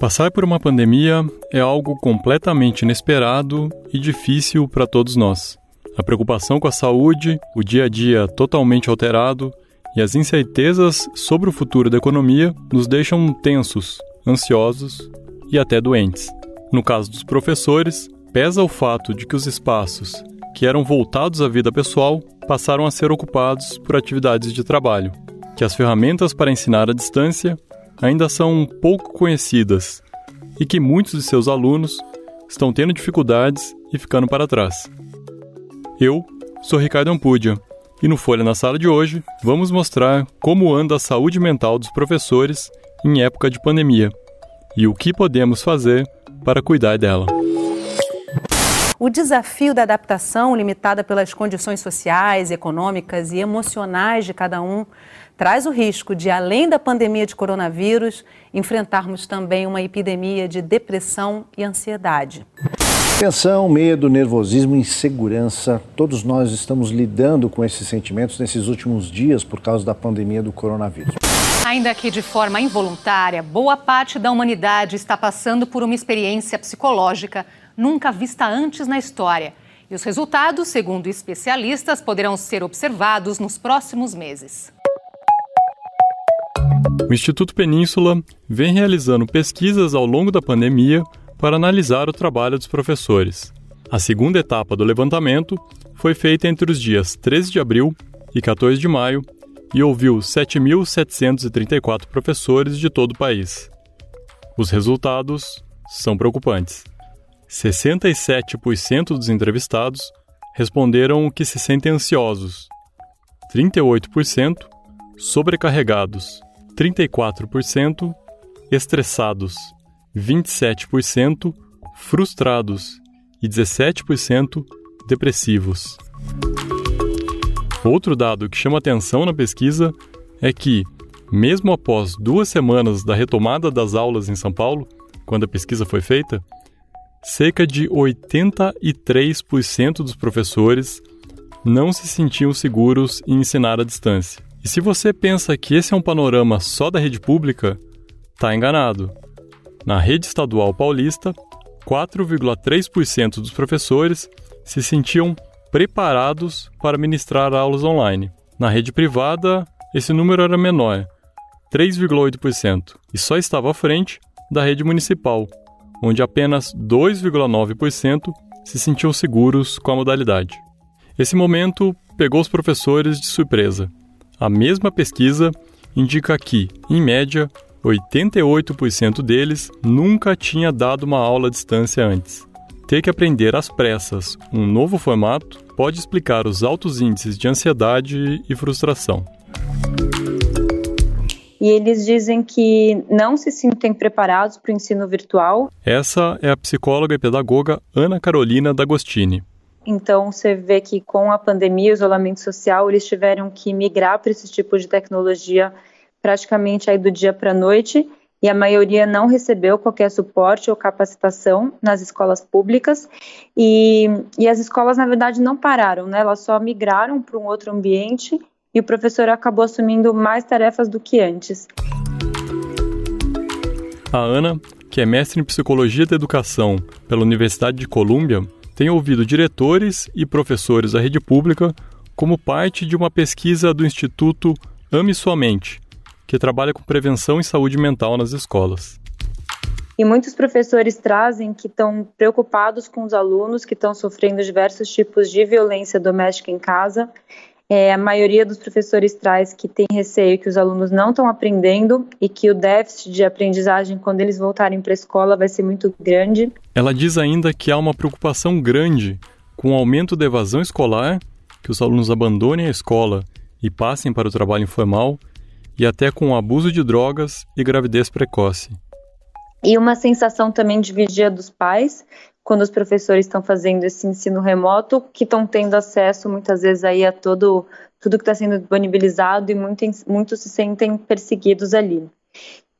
Passar por uma pandemia é algo completamente inesperado e difícil para todos nós. A preocupação com a saúde, o dia a dia totalmente alterado e as incertezas sobre o futuro da economia nos deixam tensos, ansiosos e até doentes. No caso dos professores, pesa o fato de que os espaços que eram voltados à vida pessoal passaram a ser ocupados por atividades de trabalho, que as ferramentas para ensinar à distância ainda são pouco conhecidas e que muitos de seus alunos estão tendo dificuldades e ficando para trás. Eu sou Ricardo Ampudia e no Folha na Sala de hoje vamos mostrar como anda a saúde mental dos professores em época de pandemia e o que podemos fazer para cuidar dela. O desafio da adaptação, limitada pelas condições sociais, econômicas e emocionais de cada um, traz o risco de, além da pandemia de coronavírus, enfrentarmos também uma epidemia de depressão e ansiedade. Tensão, medo, nervosismo, insegurança, todos nós estamos lidando com esses sentimentos nesses últimos dias por causa da pandemia do coronavírus. Ainda que de forma involuntária, boa parte da humanidade está passando por uma experiência psicológica nunca vista antes na história. E os resultados, segundo especialistas, poderão ser observados nos próximos meses. O Instituto Península vem realizando pesquisas ao longo da pandemia para analisar o trabalho dos professores. A segunda etapa do levantamento foi feita entre os dias 13 de abril e 14 de maio e ouviu 7.734 professores de todo o país. Os resultados são preocupantes. 67% dos entrevistados responderam que se sentem ansiosos, 38% sobrecarregados, 34% estressados, 27% frustrados e 17% depressivos. Outro dado que chama atenção na pesquisa é que, mesmo após duas semanas da retomada das aulas em São Paulo, quando a pesquisa foi feita, cerca de 83% dos professores não se sentiam seguros em ensinar à distância. E se você pensa que esse é um panorama só da rede pública, está enganado. Na rede estadual paulista, 4,3% dos professores se sentiam preparados para ministrar aulas online. Na rede privada, esse número era menor, 3,8%, e só estava à frente da rede municipal, onde apenas 2,9% se sentiam seguros com a modalidade. Esse momento pegou os professores de surpresa. A mesma pesquisa indica que, em média, 88% deles nunca tinha dado uma aula à distância antes. Ter que aprender às pressas um novo formato pode explicar os altos índices de ansiedade e frustração e eles dizem que não se sentem preparados para o ensino virtual. Essa é a psicóloga e pedagoga Ana Carolina D'Agostini. Então, você vê que com a pandemia, o isolamento social, eles tiveram que migrar para esse tipo de tecnologia praticamente aí do dia para a noite, e a maioria não recebeu qualquer suporte ou capacitação nas escolas públicas, e, e as escolas, na verdade, não pararam, né? elas só migraram para um outro ambiente e o professor acabou assumindo mais tarefas do que antes. A Ana, que é mestre em Psicologia da Educação pela Universidade de Colômbia, tem ouvido diretores e professores da rede pública como parte de uma pesquisa do Instituto Ame Sua Mente, que trabalha com prevenção e saúde mental nas escolas. E muitos professores trazem que estão preocupados com os alunos que estão sofrendo diversos tipos de violência doméstica em casa é, a maioria dos professores traz que tem receio que os alunos não estão aprendendo e que o déficit de aprendizagem quando eles voltarem para a escola vai ser muito grande. Ela diz ainda que há uma preocupação grande com o aumento da evasão escolar, que os alunos abandonem a escola e passem para o trabalho informal, e até com o abuso de drogas e gravidez precoce. E uma sensação também de vigia dos pais, quando os professores estão fazendo esse ensino remoto, que estão tendo acesso muitas vezes aí a todo tudo que está sendo disponibilizado e muitos, muitos se sentem perseguidos ali.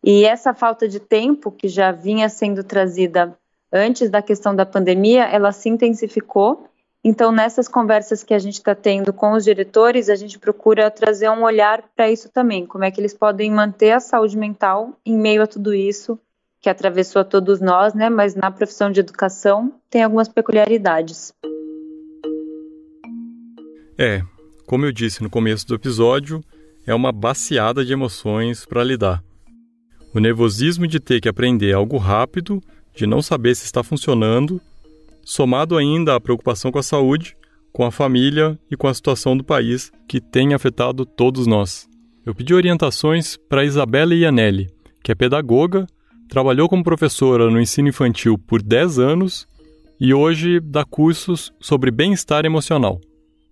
E essa falta de tempo que já vinha sendo trazida antes da questão da pandemia, ela se intensificou Então, nessas conversas que a gente está tendo com os diretores, a gente procura trazer um olhar para isso também, como é que eles podem manter a saúde mental em meio a tudo isso que atravessou a todos nós, né? Mas na profissão de educação tem algumas peculiaridades. É, como eu disse no começo do episódio, é uma baciada de emoções para lidar. O nervosismo de ter que aprender algo rápido, de não saber se está funcionando, somado ainda à preocupação com a saúde, com a família e com a situação do país que tem afetado todos nós. Eu pedi orientações para Isabela Ianelli, que é pedagoga Trabalhou como professora no ensino infantil por 10 anos e hoje dá cursos sobre bem-estar emocional.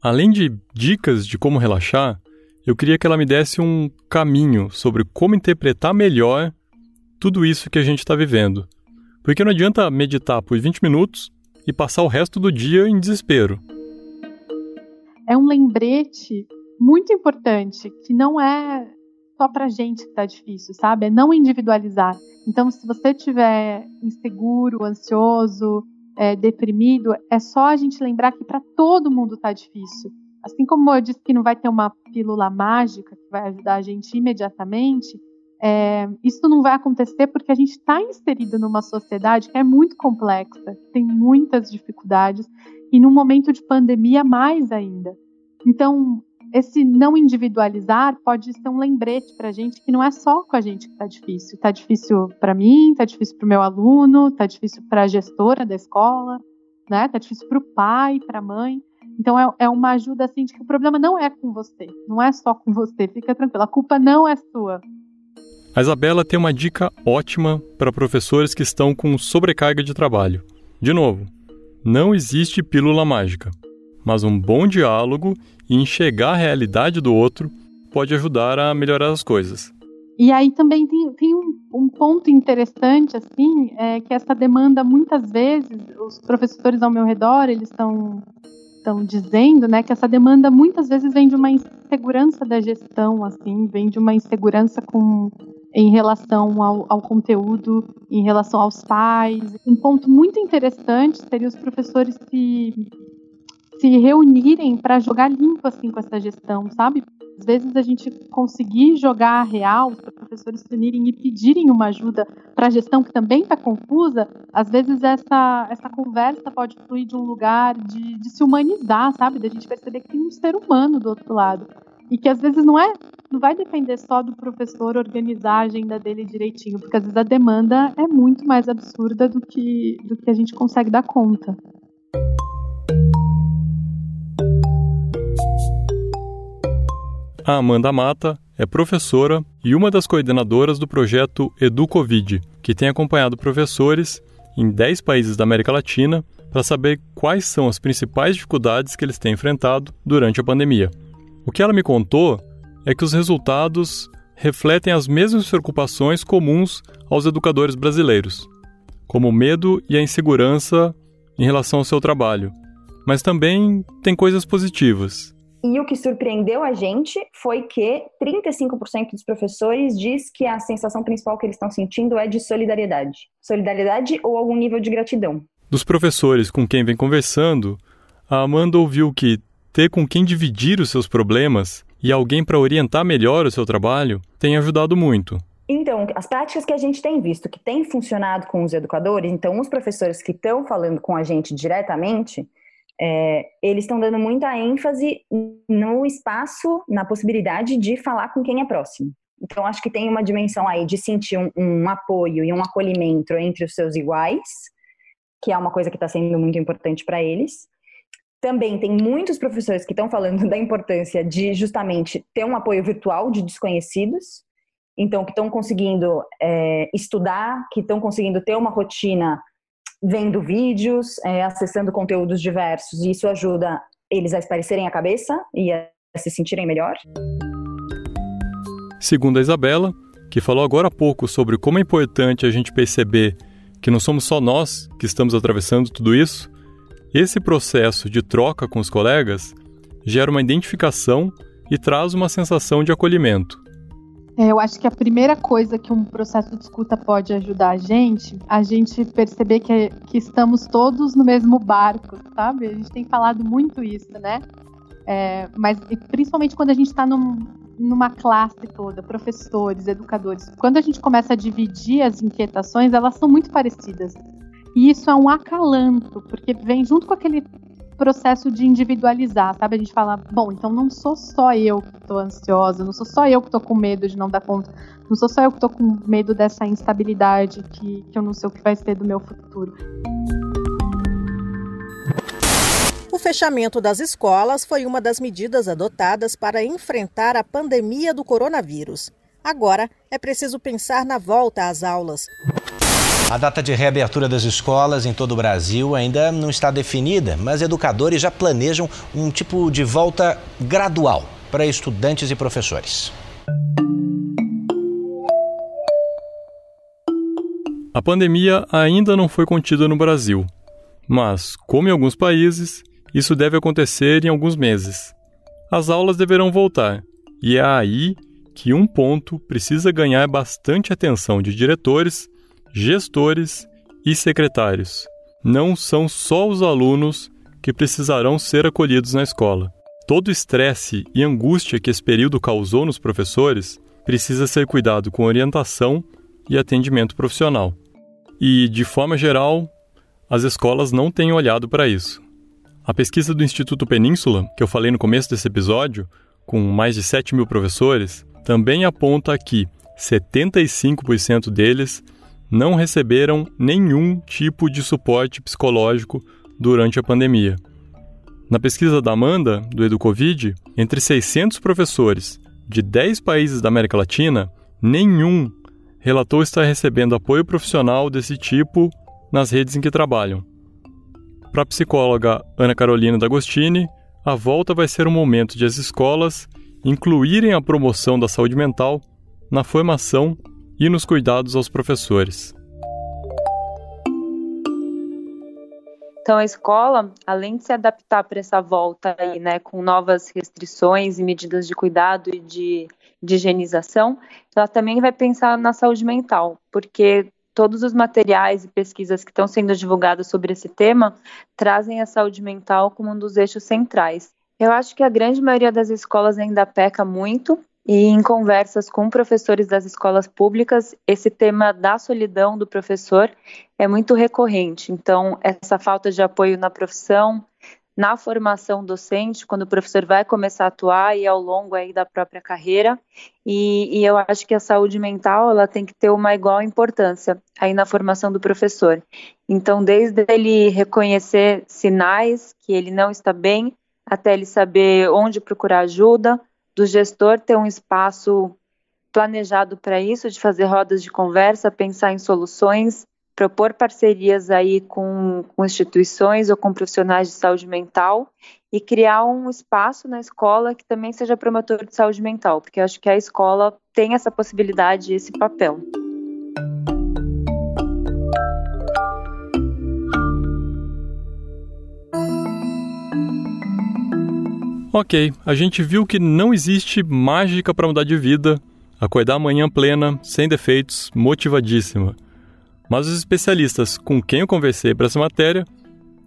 Além de dicas de como relaxar, eu queria que ela me desse um caminho sobre como interpretar melhor tudo isso que a gente está vivendo. Porque não adianta meditar por 20 minutos e passar o resto do dia em desespero. É um lembrete muito importante que não é só para gente que está difícil, sabe? É não individualizar. Então, se você estiver inseguro, ansioso, é, deprimido, é só a gente lembrar que para todo mundo está difícil. Assim como eu disse que não vai ter uma pílula mágica que vai ajudar a gente imediatamente, é, isso não vai acontecer porque a gente está inserido numa sociedade que é muito complexa, tem muitas dificuldades e num momento de pandemia mais ainda. Então, esse não individualizar pode ser um lembrete para a gente que não é só com a gente que está difícil. Está difícil para mim, está difícil para o meu aluno, está difícil para a gestora da escola, né? Está difícil para o pai, para a mãe. Então é, é, uma ajuda assim de que o problema não é com você, não é só com você. Fica tranquila, a culpa não é sua. A Isabela tem uma dica ótima para professores que estão com sobrecarga de trabalho. De novo, não existe pílula mágica mas um bom diálogo e enxergar a realidade do outro pode ajudar a melhorar as coisas. E aí também tem, tem um, um, ponto interessante, assim, é que essa demanda, muitas vezes, os professores ao meu redor, eles estão estão dizendo, né, que essa demanda muitas vezes vem de uma insegurança da gestão, assim, vem de uma insegurança com em relação ao, ao, conteúdo, em relação aos pais. Um ponto muito interessante seria os professores se se reunirem para jogar limpo assim com essa gestão, sabe? Às vezes a gente conseguir jogar real, os professores se unirem e pedirem uma ajuda para a gestão que também está confusa, às vezes essa, essa conversa pode fluir de um lugar de, de se humanizar, sabe? Da gente perceber que tem um ser humano do outro lado. E que às vezes não é, não vai depender só do professor organizar a agenda dele direitinho, porque às vezes a demanda é muito mais absurda do que, do que a gente consegue dar conta. A Amanda Mata é professora e uma das coordenadoras do projeto EduCovid, que tem acompanhado professores em 10 países da América Latina para saber quais são as principais dificuldades que eles têm enfrentado durante a pandemia. O que ela me contou é que os resultados refletem as mesmas preocupações comuns aos educadores brasileiros, como o medo e a insegurança em relação ao seu trabalho. Mas também tem coisas positivas. E o que surpreendeu a gente foi que 35% dos professores diz que a sensação principal que eles estão sentindo é de solidariedade. Solidariedade ou algum nível de gratidão. Dos professores com quem vem conversando, a Amanda ouviu que ter com quem dividir os seus problemas e alguém para orientar melhor o seu trabalho tem ajudado muito. Então, as práticas que a gente tem visto que tem funcionado com os educadores, então os professores que estão falando com a gente diretamente, é, eles estão dando muita ênfase no espaço, na possibilidade de falar com quem é próximo. Então, acho que tem uma dimensão aí de sentir um, um apoio e um acolhimento entre os seus iguais, que é uma coisa que está sendo muito importante para eles. Também tem muitos professores que estão falando da importância de justamente ter um apoio virtual de desconhecidos, então que estão conseguindo é, estudar, que estão conseguindo ter uma rotina vendo vídeos, é, acessando conteúdos diversos, e isso ajuda eles a esparecerem a cabeça e a se sentirem melhor. Segundo a Isabela, que falou agora há pouco sobre como é importante a gente perceber que não somos só nós que estamos atravessando tudo isso, esse processo de troca com os colegas gera uma identificação e traz uma sensação de acolhimento. É, eu acho que a primeira coisa que um processo de escuta pode ajudar a gente, a gente perceber que, que estamos todos no mesmo barco, sabe? A gente tem falado muito isso, né? É, mas principalmente quando a gente está num, numa classe toda, professores, educadores, quando a gente começa a dividir as inquietações, elas são muito parecidas. E isso é um acalanto, porque vem junto com aquele processo de individualizar, sabe? A gente fala, bom, então não sou só eu que estou ansiosa, não sou só eu que estou com medo de não dar conta, não sou só eu que estou com medo dessa instabilidade que, que eu não sei o que vai ser do meu futuro. O fechamento das escolas foi uma das medidas adotadas para enfrentar a pandemia do coronavírus. Agora é preciso pensar na volta às aulas. A data de reabertura das escolas em todo o Brasil ainda não está definida, mas educadores já planejam um tipo de volta gradual para estudantes e professores. A pandemia ainda não foi contida no Brasil, mas, como em alguns países, isso deve acontecer em alguns meses. As aulas deverão voltar, e é aí que um ponto precisa ganhar bastante atenção de diretores gestores e secretários. Não são só os alunos que precisarão ser acolhidos na escola. Todo o estresse e angústia que esse período causou nos professores precisa ser cuidado com orientação e atendimento profissional. E, de forma geral, as escolas não têm olhado para isso. A pesquisa do Instituto Península, que eu falei no começo desse episódio, com mais de 7 mil professores, também aponta que 75% deles não receberam nenhum tipo de suporte psicológico durante a pandemia. Na pesquisa da Amanda, do EduCovid, entre 600 professores de 10 países da América Latina, nenhum relatou estar recebendo apoio profissional desse tipo nas redes em que trabalham. Para a psicóloga Ana Carolina D'Agostini, a volta vai ser um momento de as escolas incluírem a promoção da saúde mental na formação e nos cuidados aos professores. Então, a escola, além de se adaptar para essa volta aí, né, com novas restrições e medidas de cuidado e de, de higienização, ela também vai pensar na saúde mental, porque todos os materiais e pesquisas que estão sendo divulgados sobre esse tema trazem a saúde mental como um dos eixos centrais. Eu acho que a grande maioria das escolas ainda peca muito e em conversas com professores das escolas públicas, esse tema da solidão do professor é muito recorrente. Então, essa falta de apoio na profissão, na formação docente, quando o professor vai começar a atuar e ao longo aí da própria carreira. E, e, eu acho que a saúde mental ela tem que ter uma igual importância aí na formação do professor. Então, desde ele reconhecer sinais que ele não está bem, até ele saber onde procurar ajuda, do gestor ter um espaço planejado para isso, de fazer rodas de conversa, pensar em soluções, propor parcerias aí com, com instituições ou com profissionais de saúde mental e criar um espaço na escola que também seja promotor de saúde mental, porque eu acho que a escola tem essa possibilidade, esse papel. Ok, a gente viu que não existe mágica para mudar de vida, acordar amanhã plena, sem defeitos, motivadíssima. Mas os especialistas com quem eu conversei para essa matéria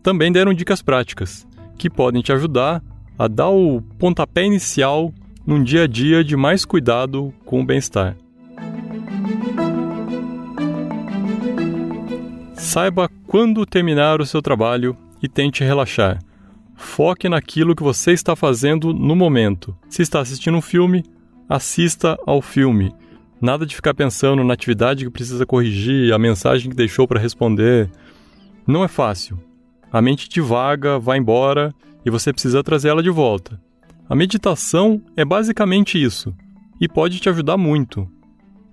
também deram dicas práticas que podem te ajudar a dar o pontapé inicial num dia a dia de mais cuidado com o bem-estar. Saiba quando terminar o seu trabalho e tente relaxar. Foque naquilo que você está fazendo no momento. Se está assistindo um filme, assista ao filme. Nada de ficar pensando na atividade que precisa corrigir, a mensagem que deixou para responder. Não é fácil. A mente divaga, vai embora e você precisa trazer ela de volta. A meditação é basicamente isso e pode te ajudar muito.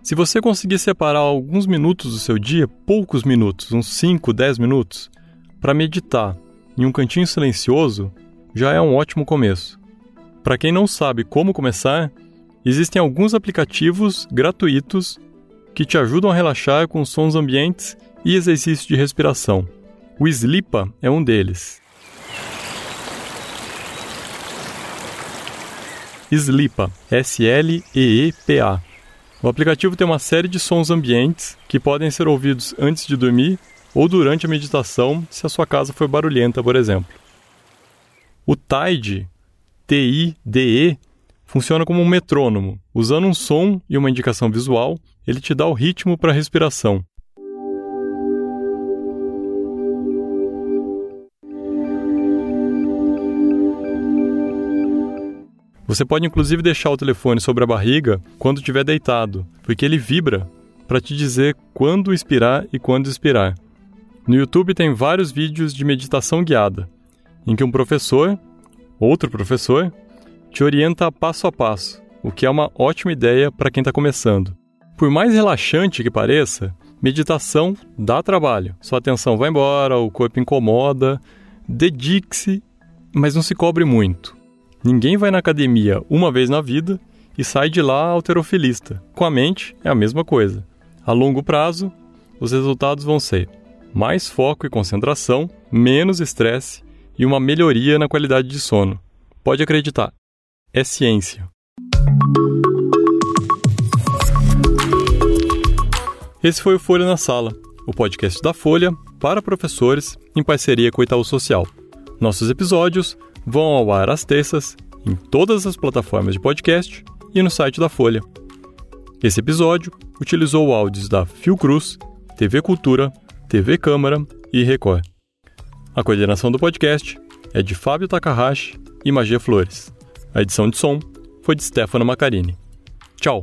Se você conseguir separar alguns minutos do seu dia, poucos minutos, uns 5, 10 minutos, para meditar em um cantinho silencioso já é um ótimo começo. Para quem não sabe como começar, existem alguns aplicativos gratuitos que te ajudam a relaxar com sons ambientes e exercícios de respiração. O Sleepa é um deles. Sleepa, S-L-E-E-P-A. O aplicativo tem uma série de sons ambientes que podem ser ouvidos antes de dormir ou durante a meditação, se a sua casa for barulhenta, por exemplo. O Tide, T-I-D-E, funciona como um metrônomo. Usando um som e uma indicação visual, ele te dá o ritmo para a respiração. Você pode inclusive deixar o telefone sobre a barriga quando estiver deitado, porque ele vibra para te dizer quando inspirar e quando expirar. No YouTube tem vários vídeos de meditação guiada, em que um professor, outro professor, te orienta passo a passo, o que é uma ótima ideia para quem está começando. Por mais relaxante que pareça, meditação dá trabalho. Sua atenção vai embora, o corpo incomoda. Dedique-se, mas não se cobre muito. Ninguém vai na academia uma vez na vida e sai de lá alterofilista. Com a mente é a mesma coisa. A longo prazo, os resultados vão ser mais foco e concentração, menos estresse e uma melhoria na qualidade de sono. Pode acreditar, é ciência. Esse foi o Folha na Sala, o podcast da Folha para professores em parceria com o Itaú Social. Nossos episódios vão ao ar às terças, em todas as plataformas de podcast e no site da Folha. Esse episódio utilizou áudios da Fiocruz, TV Cultura, TV Câmara e Record. A coordenação do podcast é de Fábio Takahashi e Magia Flores. A edição de som foi de Stefano Macarini. Tchau!